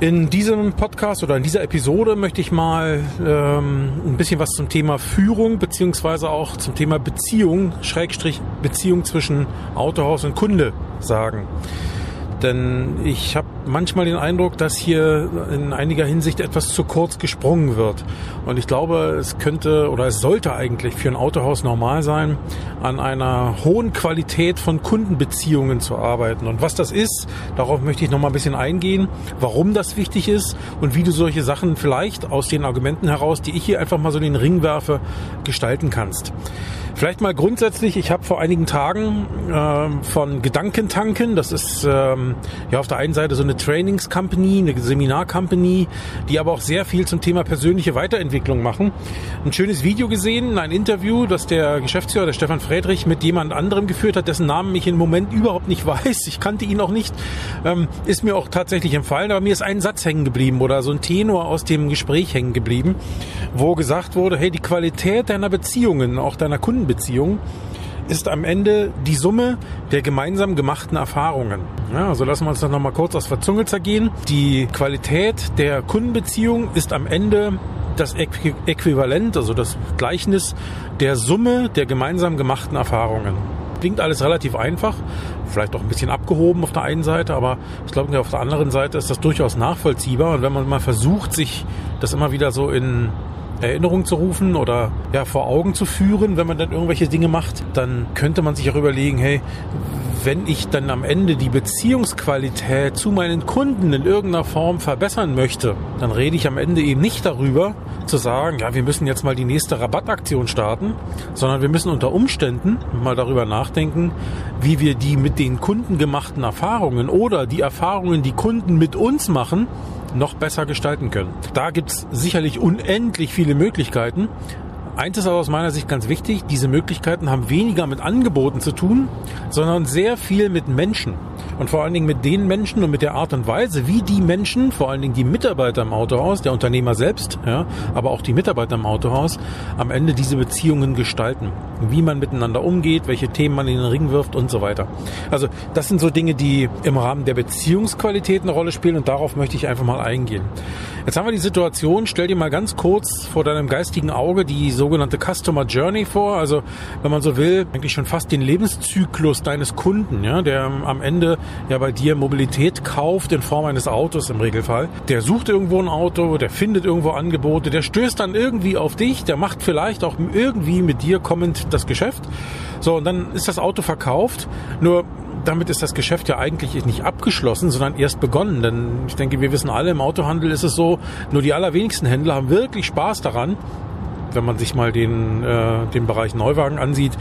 In diesem Podcast oder in dieser Episode möchte ich mal ähm, ein bisschen was zum Thema Führung beziehungsweise auch zum Thema Beziehung, Schrägstrich Beziehung zwischen Autohaus und Kunde sagen. Denn ich habe manchmal den Eindruck, dass hier in einiger Hinsicht etwas zu kurz gesprungen wird. Und ich glaube, es könnte oder es sollte eigentlich für ein Autohaus normal sein, an einer hohen Qualität von Kundenbeziehungen zu arbeiten. Und was das ist, darauf möchte ich noch mal ein bisschen eingehen, warum das wichtig ist und wie du solche Sachen vielleicht aus den Argumenten heraus, die ich hier einfach mal so in den Ring werfe, gestalten kannst. Vielleicht mal grundsätzlich, ich habe vor einigen Tagen äh, von Gedankentanken, das ist ähm, ja auf der einen Seite so eine Trainings Company, eine Seminar Company, die aber auch sehr viel zum Thema persönliche Weiterentwicklung machen. Ein schönes Video gesehen, ein Interview, das der Geschäftsführer, der Stefan Friedrich, mit jemand anderem geführt hat, dessen Namen ich im Moment überhaupt nicht weiß. Ich kannte ihn auch nicht. Ähm, ist mir auch tatsächlich empfallen, aber mir ist ein Satz hängen geblieben oder so ein Tenor aus dem Gespräch hängen geblieben, wo gesagt wurde, hey, die Qualität deiner Beziehungen, auch deiner Kunden Beziehung ist am Ende die Summe der gemeinsam gemachten Erfahrungen. Ja, also lassen wir uns das nochmal kurz aus der Zunge zergehen. Die Qualität der Kundenbeziehung ist am Ende das Äquivalent, also das Gleichnis der Summe der gemeinsam gemachten Erfahrungen. Klingt alles relativ einfach, vielleicht auch ein bisschen abgehoben auf der einen Seite, aber ich glaube, auf der anderen Seite ist das durchaus nachvollziehbar. Und wenn man mal versucht, sich das immer wieder so in Erinnerung zu rufen oder ja, vor Augen zu führen, wenn man dann irgendwelche Dinge macht, dann könnte man sich auch überlegen, hey, wenn ich dann am Ende die Beziehungsqualität zu meinen Kunden in irgendeiner Form verbessern möchte, dann rede ich am Ende eben nicht darüber, zu sagen, ja, wir müssen jetzt mal die nächste Rabattaktion starten, sondern wir müssen unter Umständen mal darüber nachdenken, wie wir die mit den Kunden gemachten Erfahrungen oder die Erfahrungen, die Kunden mit uns machen, noch besser gestalten können. Da gibt es sicherlich unendlich viele Möglichkeiten. Eins ist aber aus meiner Sicht ganz wichtig, diese Möglichkeiten haben weniger mit Angeboten zu tun, sondern sehr viel mit Menschen. Und vor allen Dingen mit den Menschen und mit der Art und Weise, wie die Menschen, vor allen Dingen die Mitarbeiter im Autohaus, der Unternehmer selbst, ja, aber auch die Mitarbeiter im Autohaus, am Ende diese Beziehungen gestalten. Wie man miteinander umgeht, welche Themen man in den Ring wirft und so weiter. Also das sind so Dinge, die im Rahmen der Beziehungsqualität eine Rolle spielen und darauf möchte ich einfach mal eingehen. Jetzt haben wir die Situation, stell dir mal ganz kurz vor deinem geistigen Auge die sogenannte Customer Journey vor. Also wenn man so will, eigentlich schon fast den Lebenszyklus deines Kunden, ja, der am Ende ja bei dir Mobilität kauft in Form eines Autos im Regelfall. Der sucht irgendwo ein Auto, der findet irgendwo Angebote, der stößt dann irgendwie auf dich, der macht vielleicht auch irgendwie mit dir kommend das Geschäft. So, und dann ist das Auto verkauft. Nur damit ist das Geschäft ja eigentlich nicht abgeschlossen, sondern erst begonnen. Denn ich denke, wir wissen alle, im Autohandel ist es so, nur die allerwenigsten Händler haben wirklich Spaß daran, wenn man sich mal den, äh, den Bereich Neuwagen ansieht,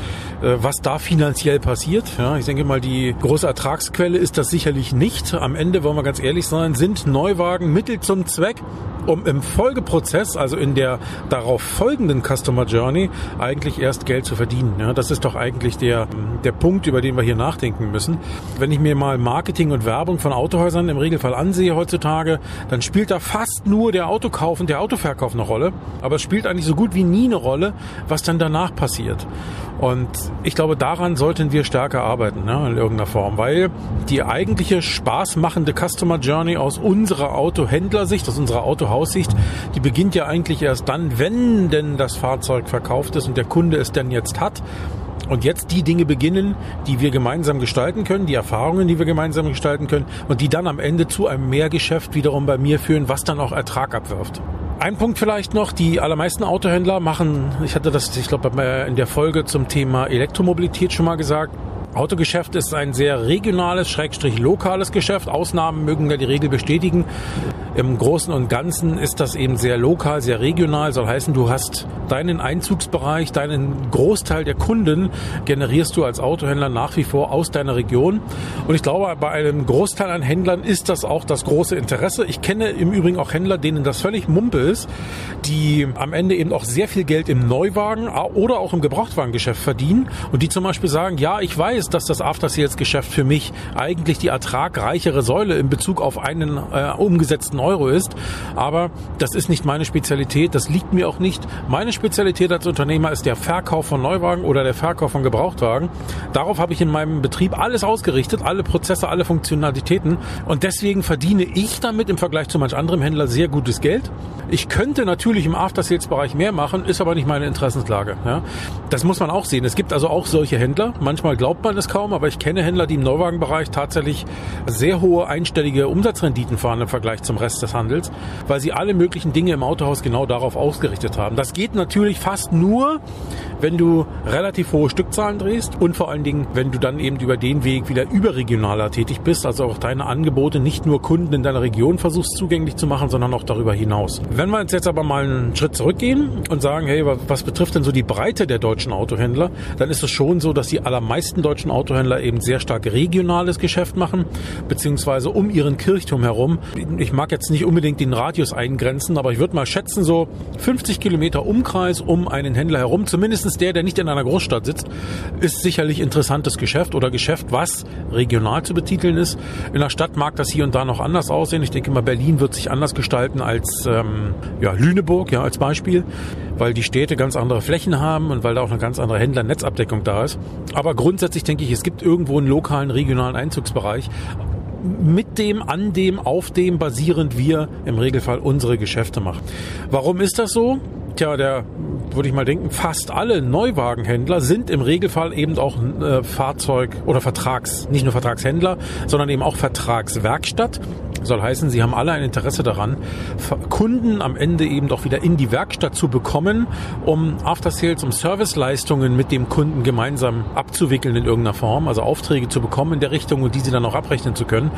äh, was da finanziell passiert. Ja, ich denke mal, die große Ertragsquelle ist das sicherlich nicht. Am Ende, wollen wir ganz ehrlich sein, sind Neuwagen Mittel zum Zweck, um im Folgeprozess, also in der darauf folgenden Customer Journey, eigentlich erst Geld zu verdienen. Ja, das ist doch eigentlich der, der Punkt, über den wir hier nachdenken müssen. Wenn ich mir mal Marketing und Werbung von Autohäusern im Regelfall ansehe heutzutage, dann spielt da fast nur der Autokauf und der Autoverkauf eine Rolle. Aber es spielt eigentlich so gut wie nie eine Rolle, was dann danach passiert. Und ich glaube, daran sollten wir stärker arbeiten, ne, in irgendeiner Form, weil die eigentliche spaßmachende Customer Journey aus unserer Autohändlersicht, aus unserer Autohaussicht, die beginnt ja eigentlich erst dann, wenn denn das Fahrzeug verkauft ist und der Kunde es denn jetzt hat. Und jetzt die Dinge beginnen, die wir gemeinsam gestalten können, die Erfahrungen, die wir gemeinsam gestalten können und die dann am Ende zu einem Mehrgeschäft wiederum bei mir führen, was dann auch Ertrag abwirft. Ein Punkt vielleicht noch, die allermeisten Autohändler machen, ich hatte das, ich glaube, in der Folge zum Thema Elektromobilität schon mal gesagt, Autogeschäft ist ein sehr regionales, schrägstrich lokales Geschäft. Ausnahmen mögen ja die Regel bestätigen. Im Großen und Ganzen ist das eben sehr lokal, sehr regional. Soll heißen, du hast deinen Einzugsbereich, deinen Großteil der Kunden generierst du als Autohändler nach wie vor aus deiner Region. Und ich glaube, bei einem Großteil an Händlern ist das auch das große Interesse. Ich kenne im Übrigen auch Händler, denen das völlig Mumpe ist, die am Ende eben auch sehr viel Geld im Neuwagen oder auch im Gebrauchtwagengeschäft verdienen und die zum Beispiel sagen, ja, ich weiß, ist, dass das After-Sales-Geschäft für mich eigentlich die ertragreichere Säule in Bezug auf einen äh, umgesetzten Euro ist. Aber das ist nicht meine Spezialität, das liegt mir auch nicht. Meine Spezialität als Unternehmer ist der Verkauf von Neuwagen oder der Verkauf von Gebrauchtwagen. Darauf habe ich in meinem Betrieb alles ausgerichtet, alle Prozesse, alle Funktionalitäten und deswegen verdiene ich damit im Vergleich zu manch anderem Händler sehr gutes Geld. Ich könnte natürlich im After-Sales-Bereich mehr machen, ist aber nicht meine Interessenslage. Ja. Das muss man auch sehen. Es gibt also auch solche Händler. Manchmal glaubt man es kaum, aber ich kenne Händler, die im Neuwagenbereich tatsächlich sehr hohe einstellige Umsatzrenditen fahren im Vergleich zum Rest des Handels, weil sie alle möglichen Dinge im Autohaus genau darauf ausgerichtet haben. Das geht natürlich fast nur, wenn du relativ hohe Stückzahlen drehst und vor allen Dingen, wenn du dann eben über den Weg wieder überregionaler tätig bist, also auch deine Angebote nicht nur Kunden in deiner Region versuchst zugänglich zu machen, sondern auch darüber hinaus. Wenn wir jetzt aber mal einen Schritt zurückgehen und sagen, hey, was betrifft denn so die Breite der deutschen Autohändler, dann ist es schon so, dass die allermeisten deutschen Autohändler eben sehr stark regionales Geschäft machen, beziehungsweise um ihren Kirchturm herum. Ich mag jetzt nicht unbedingt den Radius eingrenzen, aber ich würde mal schätzen, so 50 Kilometer Umkreis um einen Händler herum, zumindest der, der nicht in einer Großstadt sitzt, ist sicherlich interessantes Geschäft oder Geschäft, was regional zu betiteln ist. In der Stadt mag das hier und da noch anders aussehen. Ich denke mal, Berlin wird sich anders gestalten als ähm, ja, Lüneburg, ja, als Beispiel, weil die Städte ganz andere Flächen haben und weil da auch eine ganz andere Händlernetzabdeckung da ist. Aber grundsätzlich denke ich, es gibt irgendwo einen lokalen, regionalen Einzugsbereich mit dem, an dem, auf dem basierend wir im Regelfall unsere Geschäfte machen. Warum ist das so? Tja, der würde ich mal denken, fast alle Neuwagenhändler sind im Regelfall eben auch äh, Fahrzeug- oder Vertrags, nicht nur Vertragshändler, sondern eben auch Vertragswerkstatt. Soll heißen, sie haben alle ein Interesse daran, Kunden am Ende eben doch wieder in die Werkstatt zu bekommen, um After Sales, um Serviceleistungen mit dem Kunden gemeinsam abzuwickeln in irgendeiner Form, also Aufträge zu bekommen in der Richtung und die sie dann auch abrechnen zu können.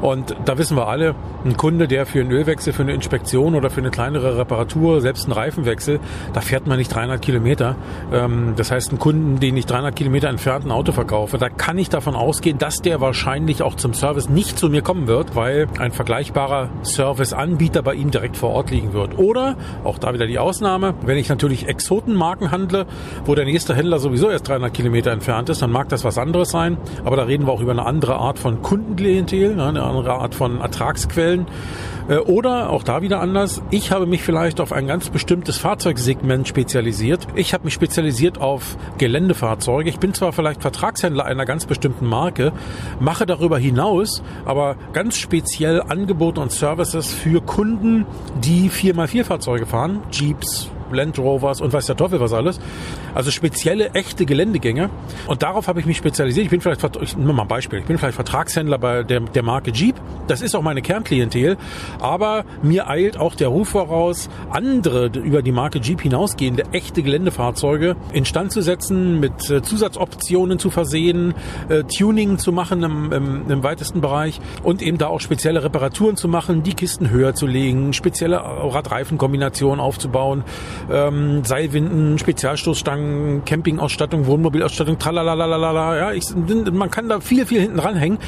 Und da wissen wir alle, ein Kunde, der für einen Ölwechsel, für eine Inspektion oder für eine kleinere Reparatur, selbst einen Reifenwechsel, da fährt man nicht 300 Kilometer. Ähm, das heißt, einen Kunden, den ich 300 Kilometer entfernt ein Auto verkaufe, da kann ich davon ausgehen, dass der wahrscheinlich auch zum Service nicht zu mir kommen wird, weil ein vergleichbarer Serviceanbieter bei ihm direkt vor Ort liegen wird. Oder, auch da wieder die Ausnahme, wenn ich natürlich Exotenmarken handle, wo der nächste Händler sowieso erst 300 Kilometer entfernt ist, dann mag das was anderes sein. Aber da reden wir auch über eine andere Art von Kundenklientel, eine andere Art von Ertragsquellen. Äh, oder auch da wieder anders. Ich habe mich vielleicht auf ein ganz bestimmtes Fahrzeugsegment spezialisiert. Ich habe mich spezialisiert auf Geländefahrzeuge. Ich bin zwar vielleicht Vertragshändler einer ganz bestimmten Marke, mache darüber hinaus aber ganz speziell Angebote und Services für Kunden, die 4x4 Fahrzeuge fahren, Jeeps, Land Rovers und weiß der Teufel was alles. Also spezielle, echte Geländegänge. Und darauf habe ich mich spezialisiert. Ich bin vielleicht, ich nehme mal ein Beispiel, ich bin vielleicht Vertragshändler bei der, der Marke Jeep. Das ist auch meine Kernklientel. Aber mir eilt auch der Ruf voraus, andere über die Marke Jeep hinausgehende echte Geländefahrzeuge instand zu setzen, mit äh, Zusatzoptionen zu versehen, äh, Tuning zu machen im, im, im weitesten Bereich und eben da auch spezielle Reparaturen zu machen, die Kisten höher zu legen, spezielle Radreifenkombinationen aufzubauen, ähm, Seilwinden, Spezialstoßstangen, Campingausstattung, Wohnmobilausstattung, tralalalala. Ja, ich, man kann da viel, viel hinten ranhängen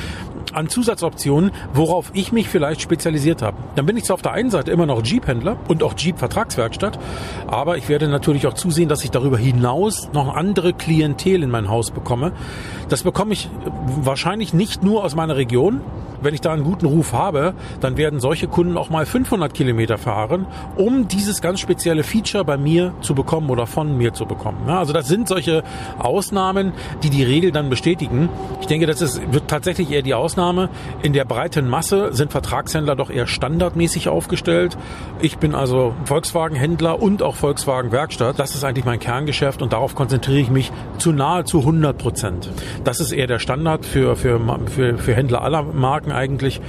an Zusatzoptionen, worauf ich mich vielleicht spezialisiert habe. Dann bin ich zwar auf der einen Seite immer noch Jeep-Händler und auch Jeep-Vertragswerkstatt, aber ich werde natürlich auch zusehen, dass ich darüber hinaus noch andere Klientel in mein Haus bekomme. Das bekomme ich wahrscheinlich nicht nur aus meiner Region, wenn ich da einen guten Ruf habe, dann werden solche Kunden auch mal 500 Kilometer fahren, um dieses ganz spezielle Feature bei mir zu bekommen oder von mir zu bekommen. Also das sind solche Ausnahmen, die die Regel dann bestätigen. Ich denke, das ist, wird tatsächlich eher die Ausnahme. In der breiten Masse sind Vertragshändler doch eher standardmäßig aufgestellt. Ich bin also Volkswagen-Händler und auch Volkswagen-Werkstatt. Das ist eigentlich mein Kerngeschäft und darauf konzentriere ich mich zu nahezu 100 Prozent. Das ist eher der Standard für, für, für, für Händler aller Marken Marken eigentlich.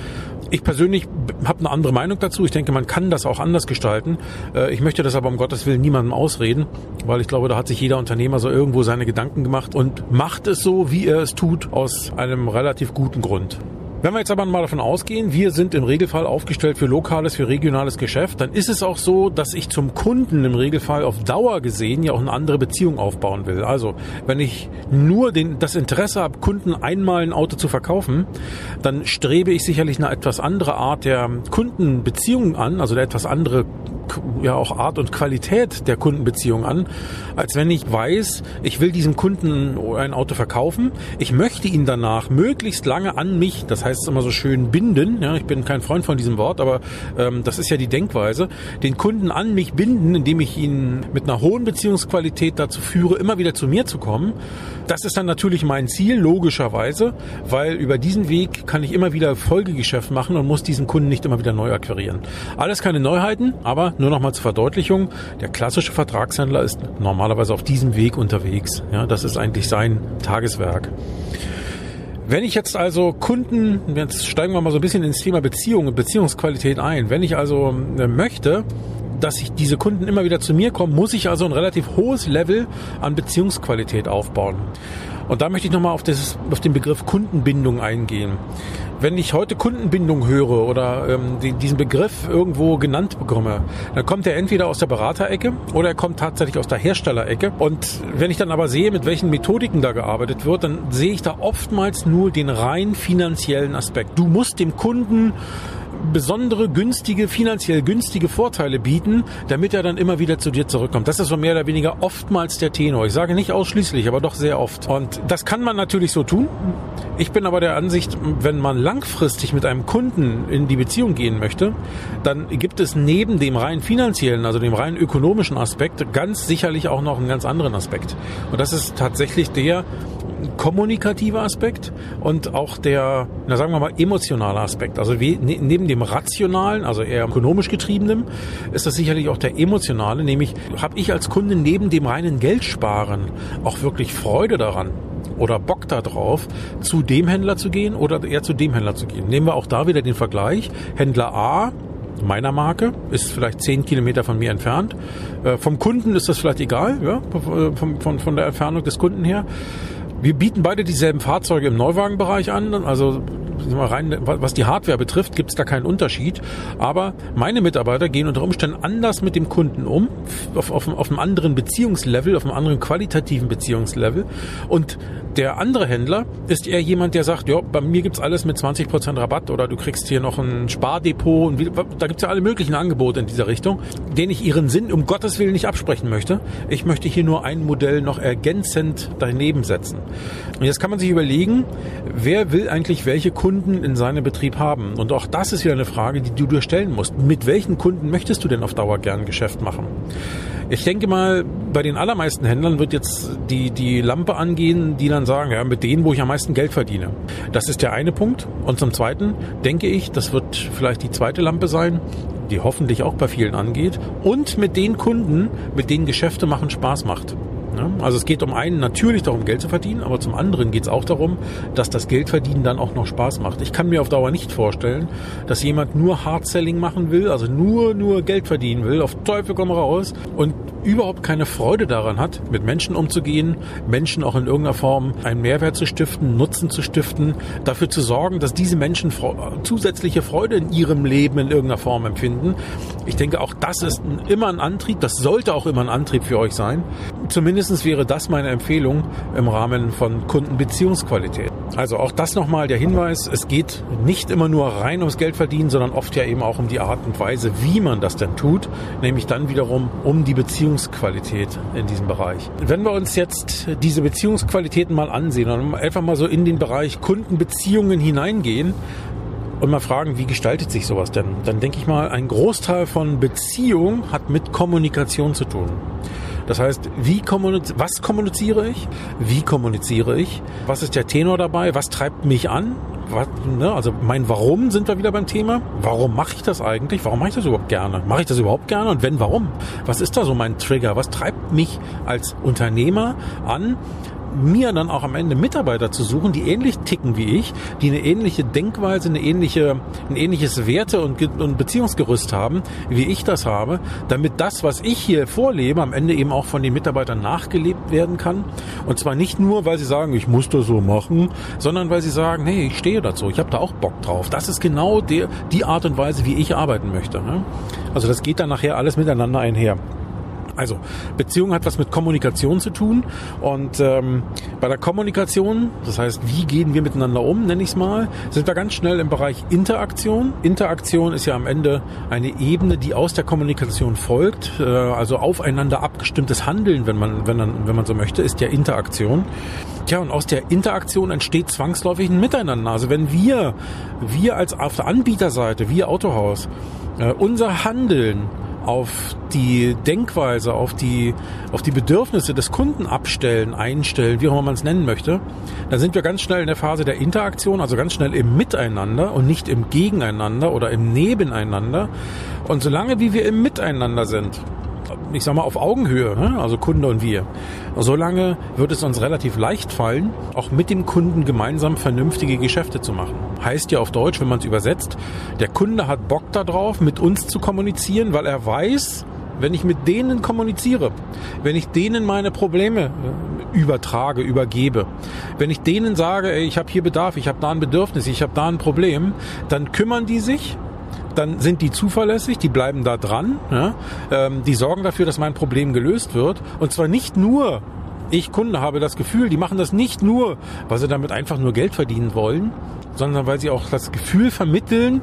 Ich persönlich habe eine andere Meinung dazu. Ich denke, man kann das auch anders gestalten. Äh, ich möchte das aber um Gottes Willen niemandem ausreden, weil ich glaube, da hat sich jeder Unternehmer so irgendwo seine Gedanken gemacht und macht es so, wie er es tut, aus einem relativ guten Grund. Wenn wir jetzt aber mal davon ausgehen, wir sind im Regelfall aufgestellt für lokales, für regionales Geschäft, dann ist es auch so, dass ich zum Kunden im Regelfall auf Dauer gesehen ja auch eine andere Beziehung aufbauen will. Also, wenn ich nur den, das Interesse habe, Kunden einmal ein Auto zu verkaufen, dann strebe ich sicherlich eine etwas andere Art der Kundenbeziehung an, also eine etwas andere ja auch Art und Qualität der Kundenbeziehung an, als wenn ich weiß, ich will diesem Kunden ein Auto verkaufen, ich möchte ihn danach möglichst lange an mich, das heißt immer so schön binden, ja, ich bin kein Freund von diesem Wort, aber ähm, das ist ja die Denkweise, den Kunden an mich binden, indem ich ihn mit einer hohen Beziehungsqualität dazu führe, immer wieder zu mir zu kommen. Das ist dann natürlich mein Ziel, logischerweise, weil über diesen Weg kann ich immer wieder Folgegeschäft machen und muss diesen Kunden nicht immer wieder neu akquirieren. Alles keine Neuheiten, aber nur noch mal zur Verdeutlichung, der klassische Vertragshändler ist normalerweise auf diesem Weg unterwegs. Ja, das ist eigentlich sein Tageswerk. Wenn ich jetzt also Kunden, jetzt steigen wir mal so ein bisschen ins Thema Beziehung und Beziehungsqualität ein. Wenn ich also äh, möchte, dass ich diese Kunden immer wieder zu mir kommen, muss ich also ein relativ hohes Level an Beziehungsqualität aufbauen. Und da möchte ich nochmal auf, auf den Begriff Kundenbindung eingehen. Wenn ich heute Kundenbindung höre oder ähm, die, diesen Begriff irgendwo genannt bekomme, dann kommt er entweder aus der Beraterecke oder er kommt tatsächlich aus der Herstellerecke. Und wenn ich dann aber sehe, mit welchen Methodiken da gearbeitet wird, dann sehe ich da oftmals nur den rein finanziellen Aspekt. Du musst dem Kunden besondere, günstige, finanziell günstige Vorteile bieten, damit er dann immer wieder zu dir zurückkommt. Das ist so mehr oder weniger oftmals der Tenor. Ich sage nicht ausschließlich, aber doch sehr oft. Und das kann man natürlich so tun. Ich bin aber der Ansicht, wenn man langfristig mit einem Kunden in die Beziehung gehen möchte, dann gibt es neben dem rein finanziellen, also dem rein ökonomischen Aspekt, ganz sicherlich auch noch einen ganz anderen Aspekt. Und das ist tatsächlich der, kommunikative Aspekt und auch der, na sagen wir mal, emotionale Aspekt. Also wie, ne, neben dem rationalen, also eher ökonomisch getriebenen, ist das sicherlich auch der emotionale, nämlich habe ich als Kunde neben dem reinen Geldsparen auch wirklich Freude daran oder Bock darauf, zu dem Händler zu gehen oder eher zu dem Händler zu gehen. Nehmen wir auch da wieder den Vergleich. Händler A meiner Marke, ist vielleicht zehn Kilometer von mir entfernt. Äh, vom Kunden ist das vielleicht egal, ja, von, von, von der Entfernung des Kunden her. Wir bieten beide dieselben Fahrzeuge im Neuwagenbereich an. Also rein, was die Hardware betrifft, gibt es da keinen Unterschied. Aber meine Mitarbeiter gehen unter Umständen anders mit dem Kunden um, auf, auf, auf einem anderen Beziehungslevel, auf einem anderen qualitativen Beziehungslevel. Und der andere Händler ist eher jemand, der sagt, ja, bei mir gibt's alles mit 20% Rabatt oder du kriegst hier noch ein Spardepot. Und da gibt's ja alle möglichen Angebote in dieser Richtung, denen ich ihren Sinn um Gottes Willen nicht absprechen möchte. Ich möchte hier nur ein Modell noch ergänzend daneben setzen. Und jetzt kann man sich überlegen, wer will eigentlich welche Kunden in seinem Betrieb haben? Und auch das ist wieder eine Frage, die du dir stellen musst. Mit welchen Kunden möchtest du denn auf Dauer gern Geschäft machen? Ich denke mal, bei den allermeisten Händlern wird jetzt die, die Lampe angehen, die dann sagen, ja, mit denen, wo ich am meisten Geld verdiene. Das ist der eine Punkt. Und zum zweiten denke ich, das wird vielleicht die zweite Lampe sein, die hoffentlich auch bei vielen angeht. Und mit den Kunden, mit denen Geschäfte machen Spaß macht. Also es geht um einen natürlich darum, Geld zu verdienen, aber zum anderen geht es auch darum, dass das Geldverdienen dann auch noch Spaß macht. Ich kann mir auf Dauer nicht vorstellen, dass jemand nur Hard-Selling machen will, also nur, nur Geld verdienen will, auf Teufel komm raus und überhaupt keine Freude daran hat, mit Menschen umzugehen, Menschen auch in irgendeiner Form einen Mehrwert zu stiften, Nutzen zu stiften, dafür zu sorgen, dass diese Menschen zusätzliche Freude in ihrem Leben in irgendeiner Form empfinden. Ich denke, auch das ist immer ein Antrieb, das sollte auch immer ein Antrieb für euch sein. Zumindest wäre das meine Empfehlung im Rahmen von Kundenbeziehungsqualität. Also auch das nochmal der Hinweis, es geht nicht immer nur rein ums Geld verdienen, sondern oft ja eben auch um die Art und Weise, wie man das denn tut, nämlich dann wiederum um die Beziehungsqualität in diesem Bereich. Wenn wir uns jetzt diese Beziehungsqualitäten mal ansehen und einfach mal so in den Bereich Kundenbeziehungen hineingehen, und mal fragen, wie gestaltet sich sowas denn? Dann denke ich mal, ein Großteil von Beziehung hat mit Kommunikation zu tun. Das heißt, wie kommuniz was kommuniziere ich? Wie kommuniziere ich? Was ist der Tenor dabei? Was treibt mich an? Was, ne? Also mein Warum sind wir wieder beim Thema. Warum mache ich das eigentlich? Warum mache ich das überhaupt gerne? Mache ich das überhaupt gerne? Und wenn, warum? Was ist da so mein Trigger? Was treibt mich als Unternehmer an, mir dann auch am Ende Mitarbeiter zu suchen, die ähnlich ticken wie ich, die eine ähnliche Denkweise, eine ähnliche, ein ähnliches Werte- und, und Beziehungsgerüst haben, wie ich das habe, damit das, was ich hier vorlebe, am Ende eben auch von den Mitarbeitern nachgelebt werden kann. Und zwar nicht nur, weil sie sagen, ich muss das so machen, sondern weil sie sagen, hey, ich stehe dazu, ich habe da auch Bock drauf. Das ist genau der, die Art und Weise, wie ich arbeiten möchte. Ne? Also das geht dann nachher alles miteinander einher. Also Beziehung hat was mit Kommunikation zu tun und ähm, bei der Kommunikation, das heißt, wie gehen wir miteinander um, nenne ich es mal, sind wir ganz schnell im Bereich Interaktion. Interaktion ist ja am Ende eine Ebene, die aus der Kommunikation folgt, äh, also aufeinander abgestimmtes Handeln, wenn man, wenn man, wenn man so möchte, ist ja Interaktion. Tja, und aus der Interaktion entsteht zwangsläufig ein Miteinander. Also wenn wir, wir als auf der Anbieterseite, wir Autohaus, äh, unser Handeln auf die Denkweise, auf die, auf die Bedürfnisse des Kunden abstellen, einstellen, wie auch immer man es nennen möchte, dann sind wir ganz schnell in der Phase der Interaktion, also ganz schnell im Miteinander und nicht im Gegeneinander oder im Nebeneinander. Und solange wie wir im Miteinander sind, ich sag mal, auf Augenhöhe, ne? also Kunde und wir. Solange wird es uns relativ leicht fallen, auch mit dem Kunden gemeinsam vernünftige Geschäfte zu machen. Heißt ja auf Deutsch, wenn man es übersetzt, der Kunde hat Bock darauf, mit uns zu kommunizieren, weil er weiß, wenn ich mit denen kommuniziere, wenn ich denen meine Probleme äh, übertrage, übergebe, wenn ich denen sage, ich habe hier Bedarf, ich habe da ein Bedürfnis, ich habe da ein Problem, dann kümmern die sich dann sind die zuverlässig, die bleiben da dran, ja? ähm, die sorgen dafür, dass mein Problem gelöst wird. Und zwar nicht nur, ich Kunde habe das Gefühl, die machen das nicht nur, weil sie damit einfach nur Geld verdienen wollen, sondern weil sie auch das Gefühl vermitteln,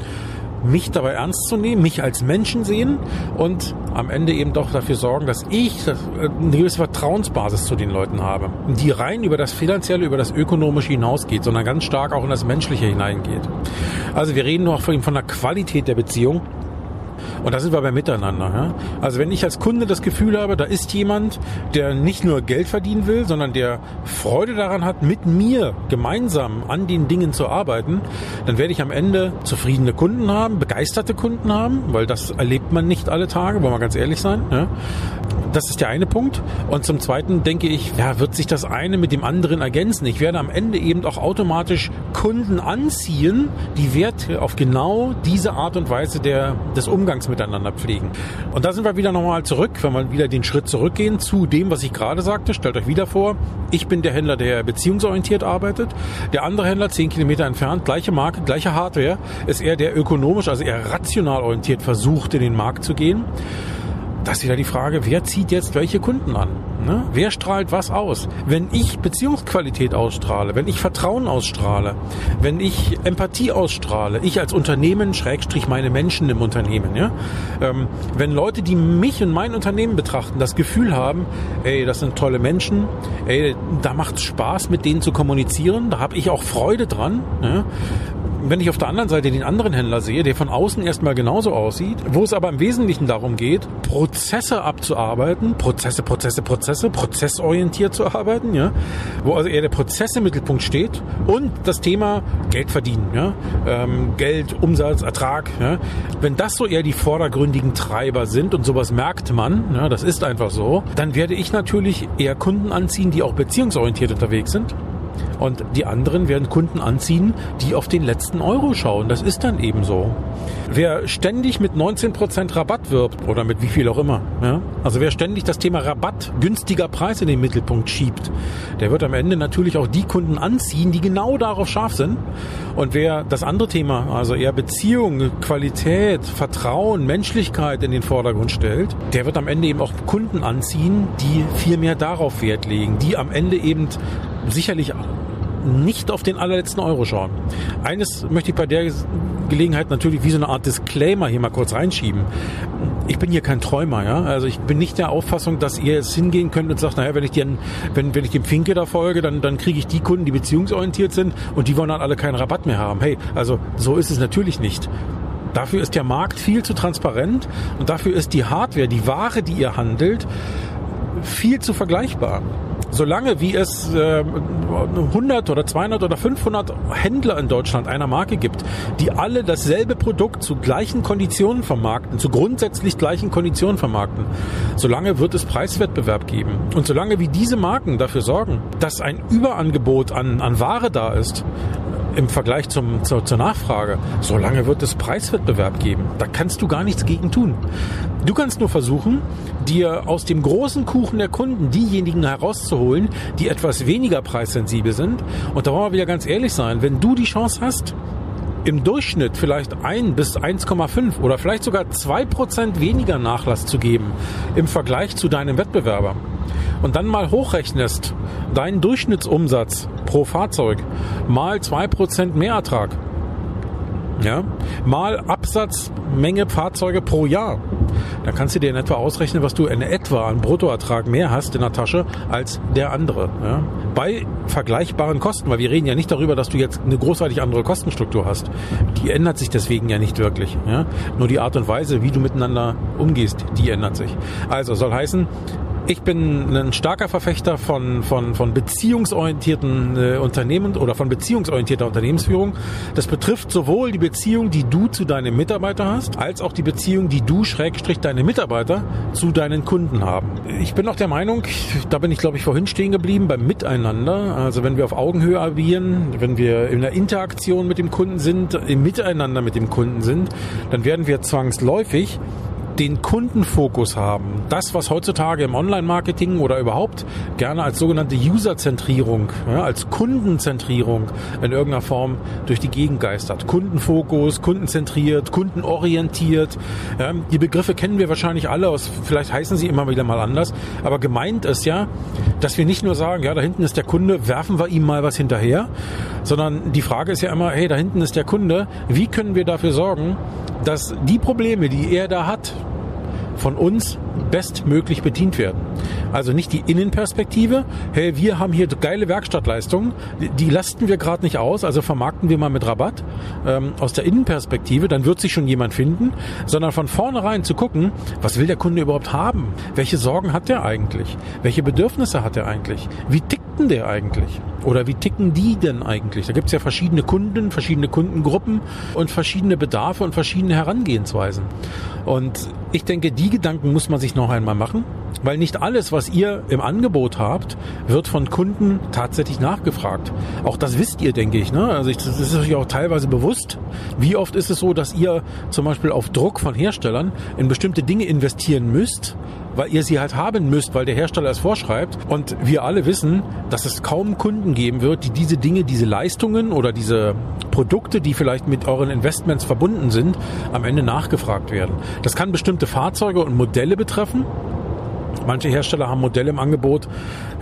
mich dabei ernst zu nehmen, mich als Menschen sehen und am Ende eben doch dafür sorgen, dass ich äh, eine gewisse Vertrauensbasis zu den Leuten habe, die rein über das Finanzielle, über das Ökonomische hinausgeht, sondern ganz stark auch in das Menschliche hineingeht. Also wir reden noch von der Qualität der Beziehung und da sind wir beim Miteinander. Ja? Also wenn ich als Kunde das Gefühl habe, da ist jemand, der nicht nur Geld verdienen will, sondern der Freude daran hat, mit mir gemeinsam an den Dingen zu arbeiten, dann werde ich am Ende zufriedene Kunden haben, begeisterte Kunden haben, weil das erlebt man nicht alle Tage, wollen wir ganz ehrlich sein. Ja? Das ist der eine Punkt. Und zum Zweiten denke ich, ja, wird sich das eine mit dem anderen ergänzen. Ich werde am Ende eben auch automatisch Kunden anziehen, die Wert auf genau diese Art und Weise der, des Umgangs miteinander pflegen. Und da sind wir wieder nochmal zurück, wenn wir wieder den Schritt zurückgehen zu dem, was ich gerade sagte. Stellt euch wieder vor, ich bin der Händler, der beziehungsorientiert arbeitet. Der andere Händler, zehn Kilometer entfernt, gleiche Marke, gleiche Hardware, ist eher der ökonomisch, also eher rational orientiert versucht, in den Markt zu gehen das ist wieder die Frage, wer zieht jetzt welche Kunden an? Ne? Wer strahlt was aus? Wenn ich Beziehungsqualität ausstrahle, wenn ich Vertrauen ausstrahle, wenn ich Empathie ausstrahle, ich als Unternehmen, Schrägstrich meine Menschen im Unternehmen, ja? Ähm, wenn Leute, die mich und mein Unternehmen betrachten, das Gefühl haben, ey, das sind tolle Menschen, ey, da macht es Spaß, mit denen zu kommunizieren, da habe ich auch Freude dran, ja? Wenn ich auf der anderen Seite den anderen Händler sehe, der von außen erstmal genauso aussieht, wo es aber im Wesentlichen darum geht, Prozesse abzuarbeiten, Prozesse, Prozesse, Prozesse, prozessorientiert zu arbeiten, ja, wo also eher der Prozess im Mittelpunkt steht und das Thema Geld verdienen, ja, ähm, Geld, Umsatz, Ertrag, ja, wenn das so eher die vordergründigen Treiber sind und sowas merkt man, ja, das ist einfach so, dann werde ich natürlich eher Kunden anziehen, die auch beziehungsorientiert unterwegs sind und die anderen werden Kunden anziehen, die auf den letzten Euro schauen. Das ist dann eben so. Wer ständig mit 19% Rabatt wirbt oder mit wie viel auch immer, ja, also wer ständig das Thema Rabatt, günstiger Preis in den Mittelpunkt schiebt, der wird am Ende natürlich auch die Kunden anziehen, die genau darauf scharf sind. Und wer das andere Thema, also eher Beziehung, Qualität, Vertrauen, Menschlichkeit in den Vordergrund stellt, der wird am Ende eben auch Kunden anziehen, die viel mehr darauf Wert legen, die am Ende eben sicherlich nicht auf den allerletzten Euro schauen. Eines möchte ich bei der Gelegenheit natürlich wie so eine Art Disclaimer hier mal kurz reinschieben. Ich bin hier kein Träumer, ja. Also ich bin nicht der Auffassung, dass ihr jetzt hingehen könnt und sagt, naja, wenn ich den, wenn, wenn ich dem Finke da folge, dann, dann kriege ich die Kunden, die beziehungsorientiert sind und die wollen dann alle keinen Rabatt mehr haben. Hey, also so ist es natürlich nicht. Dafür ist der Markt viel zu transparent und dafür ist die Hardware, die Ware, die ihr handelt, viel zu vergleichbar solange wie es äh, 100 oder 200 oder 500 Händler in Deutschland einer Marke gibt, die alle dasselbe Produkt zu gleichen Konditionen vermarkten, zu grundsätzlich gleichen Konditionen vermarkten, solange wird es Preiswettbewerb geben. Und solange wie diese Marken dafür sorgen, dass ein Überangebot an, an Ware da ist, im Vergleich zum, zur, zur Nachfrage, solange wird es Preiswettbewerb geben. Da kannst du gar nichts gegen tun. Du kannst nur versuchen, dir aus dem großen Kuchen der Kunden diejenigen herauszuholen, die etwas weniger preissensibel sind. Und da wollen wir wieder ganz ehrlich sein, wenn du die Chance hast, im Durchschnitt vielleicht 1 bis 1,5 oder vielleicht sogar 2 Prozent weniger Nachlass zu geben im Vergleich zu deinem Wettbewerber und dann mal hochrechnest, deinen Durchschnittsumsatz pro Fahrzeug mal 2 Prozent Mehrertrag, ja, mal Absatzmenge Fahrzeuge pro Jahr. Dann kannst du dir in etwa ausrechnen, was du in etwa an Bruttoertrag mehr hast in der Tasche als der andere. Ja. Bei vergleichbaren Kosten, weil wir reden ja nicht darüber, dass du jetzt eine großartig andere Kostenstruktur hast. Die ändert sich deswegen ja nicht wirklich. Ja. Nur die Art und Weise, wie du miteinander umgehst, die ändert sich. Also soll heißen, ich bin ein starker Verfechter von, von, von beziehungsorientierten äh, Unternehmen oder von beziehungsorientierter Unternehmensführung. Das betrifft sowohl die Beziehung, die du zu deinem Mitarbeiter hast, als auch die Beziehung, die du, Schrägstrich, deine Mitarbeiter zu deinen Kunden haben. Ich bin auch der Meinung, da bin ich, glaube ich, vorhin stehen geblieben, beim Miteinander. Also wenn wir auf Augenhöhe agieren, wenn wir in der Interaktion mit dem Kunden sind, im Miteinander mit dem Kunden sind, dann werden wir zwangsläufig den Kundenfokus haben. Das, was heutzutage im Online-Marketing oder überhaupt gerne als sogenannte User-Zentrierung, ja, als Kundenzentrierung in irgendeiner Form durch die Gegend geistert. Kundenfokus, kundenzentriert, kundenorientiert. Ja, die Begriffe kennen wir wahrscheinlich alle, aus, vielleicht heißen sie immer wieder mal anders, aber gemeint ist ja, dass wir nicht nur sagen, ja, da hinten ist der Kunde, werfen wir ihm mal was hinterher, sondern die Frage ist ja immer, hey, da hinten ist der Kunde, wie können wir dafür sorgen, dass die Probleme, die er da hat, von uns bestmöglich bedient werden. Also nicht die Innenperspektive, hey, wir haben hier geile Werkstattleistungen, die lasten wir gerade nicht aus, also vermarkten wir mal mit Rabatt ähm, aus der Innenperspektive, dann wird sich schon jemand finden, sondern von vornherein zu gucken, was will der Kunde überhaupt haben? Welche Sorgen hat der eigentlich? Welche Bedürfnisse hat er eigentlich? Wie tickt denn der eigentlich? Oder wie ticken die denn eigentlich? Da gibt es ja verschiedene Kunden, verschiedene Kundengruppen und verschiedene Bedarfe und verschiedene Herangehensweisen. Und ich denke, die Gedanken muss man sich noch einmal machen, weil nicht alles, was ihr im Angebot habt, wird von Kunden tatsächlich nachgefragt. Auch das wisst ihr, denke ich. Ne? Also ich, das ist euch auch teilweise bewusst. Wie oft ist es so, dass ihr zum Beispiel auf Druck von Herstellern in bestimmte Dinge investieren müsst, weil ihr sie halt haben müsst, weil der Hersteller es vorschreibt. Und wir alle wissen, dass es kaum Kunden geben wird, die diese Dinge, diese Leistungen oder diese Produkte, die vielleicht mit euren Investments verbunden sind, am Ende nachgefragt werden. Das kann bestimmte Fahrzeuge und Modelle betreffen. Manche Hersteller haben Modelle im Angebot,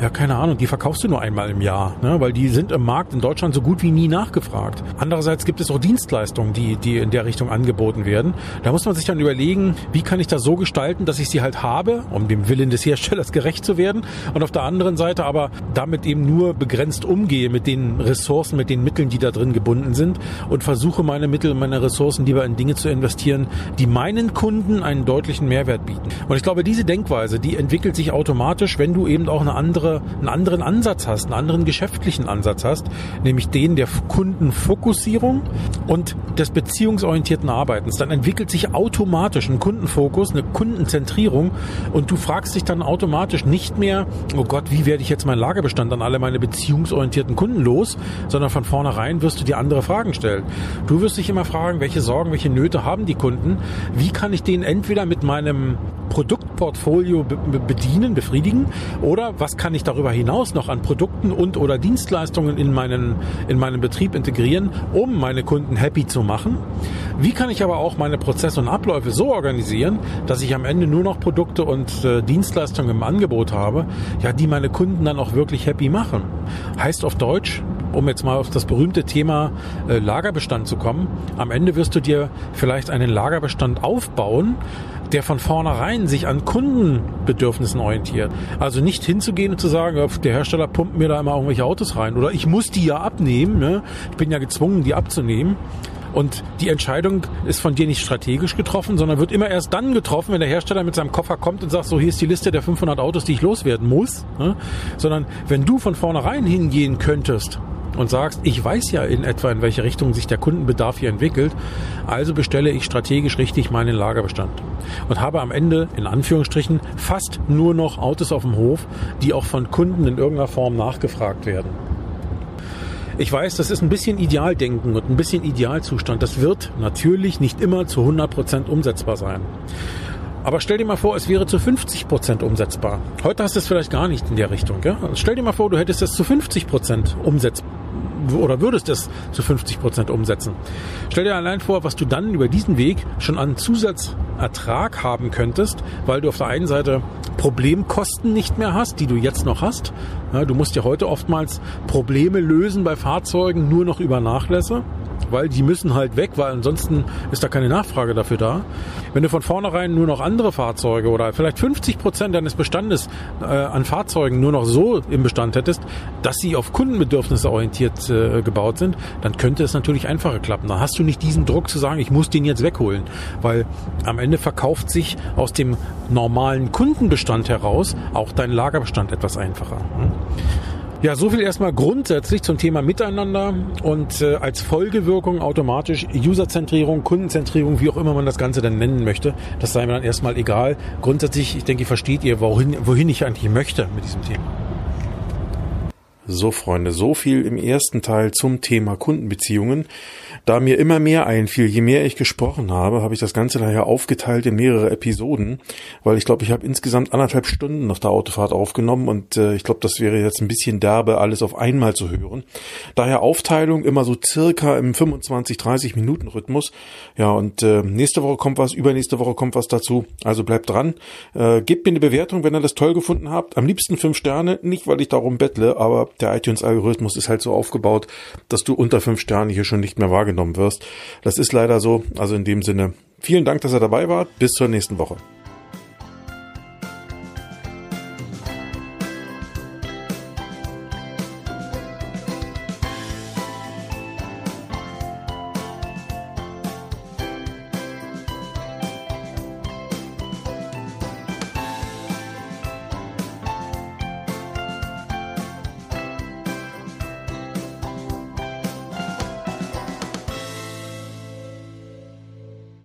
ja, keine Ahnung, die verkaufst du nur einmal im Jahr, ne? weil die sind im Markt in Deutschland so gut wie nie nachgefragt. Andererseits gibt es auch Dienstleistungen, die, die in der Richtung angeboten werden. Da muss man sich dann überlegen, wie kann ich das so gestalten, dass ich sie halt habe, um dem Willen des Herstellers gerecht zu werden und auf der anderen Seite aber damit eben nur begrenzt umgehe mit den Ressourcen, mit den Mitteln, die da drin gebunden sind und versuche meine Mittel, meine Ressourcen lieber in Dinge zu investieren, die meinen Kunden einen deutlichen Mehrwert bieten. Und ich glaube, diese Denkweise, die entwickelt entwickelt sich automatisch, wenn du eben auch eine andere, einen anderen Ansatz hast, einen anderen geschäftlichen Ansatz hast, nämlich den der Kundenfokussierung und des beziehungsorientierten Arbeitens. Dann entwickelt sich automatisch ein Kundenfokus, eine Kundenzentrierung und du fragst dich dann automatisch nicht mehr, oh Gott, wie werde ich jetzt meinen Lagerbestand an alle meine beziehungsorientierten Kunden los, sondern von vornherein wirst du dir andere Fragen stellen. Du wirst dich immer fragen, welche Sorgen, welche Nöte haben die Kunden, wie kann ich denen entweder mit meinem Produktportfolio bedienen, befriedigen? Oder was kann ich darüber hinaus noch an Produkten und oder Dienstleistungen in meinen, in meinen Betrieb integrieren, um meine Kunden happy zu machen? Wie kann ich aber auch meine Prozesse und Abläufe so organisieren, dass ich am Ende nur noch Produkte und äh, Dienstleistungen im Angebot habe, ja, die meine Kunden dann auch wirklich happy machen? Heißt auf Deutsch, um jetzt mal auf das berühmte Thema äh, Lagerbestand zu kommen, am Ende wirst du dir vielleicht einen Lagerbestand aufbauen, der von vornherein sich an Kundenbedürfnissen orientiert. Also nicht hinzugehen und zu sagen, der Hersteller pumpt mir da immer irgendwelche Autos rein oder ich muss die ja abnehmen, ne? ich bin ja gezwungen, die abzunehmen. Und die Entscheidung ist von dir nicht strategisch getroffen, sondern wird immer erst dann getroffen, wenn der Hersteller mit seinem Koffer kommt und sagt, so hier ist die Liste der 500 Autos, die ich loswerden muss. Ne? Sondern wenn du von vornherein hingehen könntest und sagst, ich weiß ja in etwa, in welche Richtung sich der Kundenbedarf hier entwickelt, also bestelle ich strategisch richtig meinen Lagerbestand und habe am Ende in Anführungsstrichen fast nur noch Autos auf dem Hof, die auch von Kunden in irgendeiner Form nachgefragt werden. Ich weiß, das ist ein bisschen Idealdenken und ein bisschen Idealzustand. Das wird natürlich nicht immer zu 100 Prozent umsetzbar sein. Aber stell dir mal vor, es wäre zu 50 Prozent umsetzbar. Heute hast du es vielleicht gar nicht in der Richtung. Ja? Stell dir mal vor, du hättest es zu 50 Prozent umsetzbar oder würdest es zu 50 Prozent umsetzen. Stell dir allein vor, was du dann über diesen Weg schon an Zusatzertrag haben könntest, weil du auf der einen Seite Problemkosten nicht mehr hast, die du jetzt noch hast. Ja, du musst ja heute oftmals Probleme lösen bei Fahrzeugen nur noch über Nachlässe weil die müssen halt weg, weil ansonsten ist da keine Nachfrage dafür da. Wenn du von vornherein nur noch andere Fahrzeuge oder vielleicht 50 Prozent deines Bestandes äh, an Fahrzeugen nur noch so im Bestand hättest, dass sie auf Kundenbedürfnisse orientiert äh, gebaut sind, dann könnte es natürlich einfacher klappen. Dann hast du nicht diesen Druck zu sagen, ich muss den jetzt wegholen, weil am Ende verkauft sich aus dem normalen Kundenbestand heraus auch dein Lagerbestand etwas einfacher. Hm? Ja, so viel erstmal grundsätzlich zum Thema Miteinander und äh, als Folgewirkung automatisch Userzentrierung, Kundenzentrierung, wie auch immer man das Ganze dann nennen möchte. Das sei mir dann erstmal egal. Grundsätzlich, ich denke, versteht ihr, wohin, wohin ich eigentlich möchte mit diesem Thema. So, Freunde, so viel im ersten Teil zum Thema Kundenbeziehungen. Da mir immer mehr einfiel, je mehr ich gesprochen habe, habe ich das Ganze daher aufgeteilt in mehrere Episoden, weil ich glaube, ich habe insgesamt anderthalb Stunden nach der Autofahrt aufgenommen und äh, ich glaube, das wäre jetzt ein bisschen derbe, alles auf einmal zu hören. Daher Aufteilung immer so circa im 25, 30 Minuten Rhythmus. Ja, und äh, nächste Woche kommt was, übernächste Woche kommt was dazu. Also bleibt dran. Äh, gebt mir eine Bewertung, wenn ihr das toll gefunden habt. Am liebsten fünf Sterne, nicht weil ich darum bettle, aber der iTunes-Algorithmus ist halt so aufgebaut, dass du unter fünf Sterne hier schon nicht mehr wahrgenommen wirst. Das ist leider so. Also in dem Sinne, vielen Dank, dass ihr dabei wart. Bis zur nächsten Woche.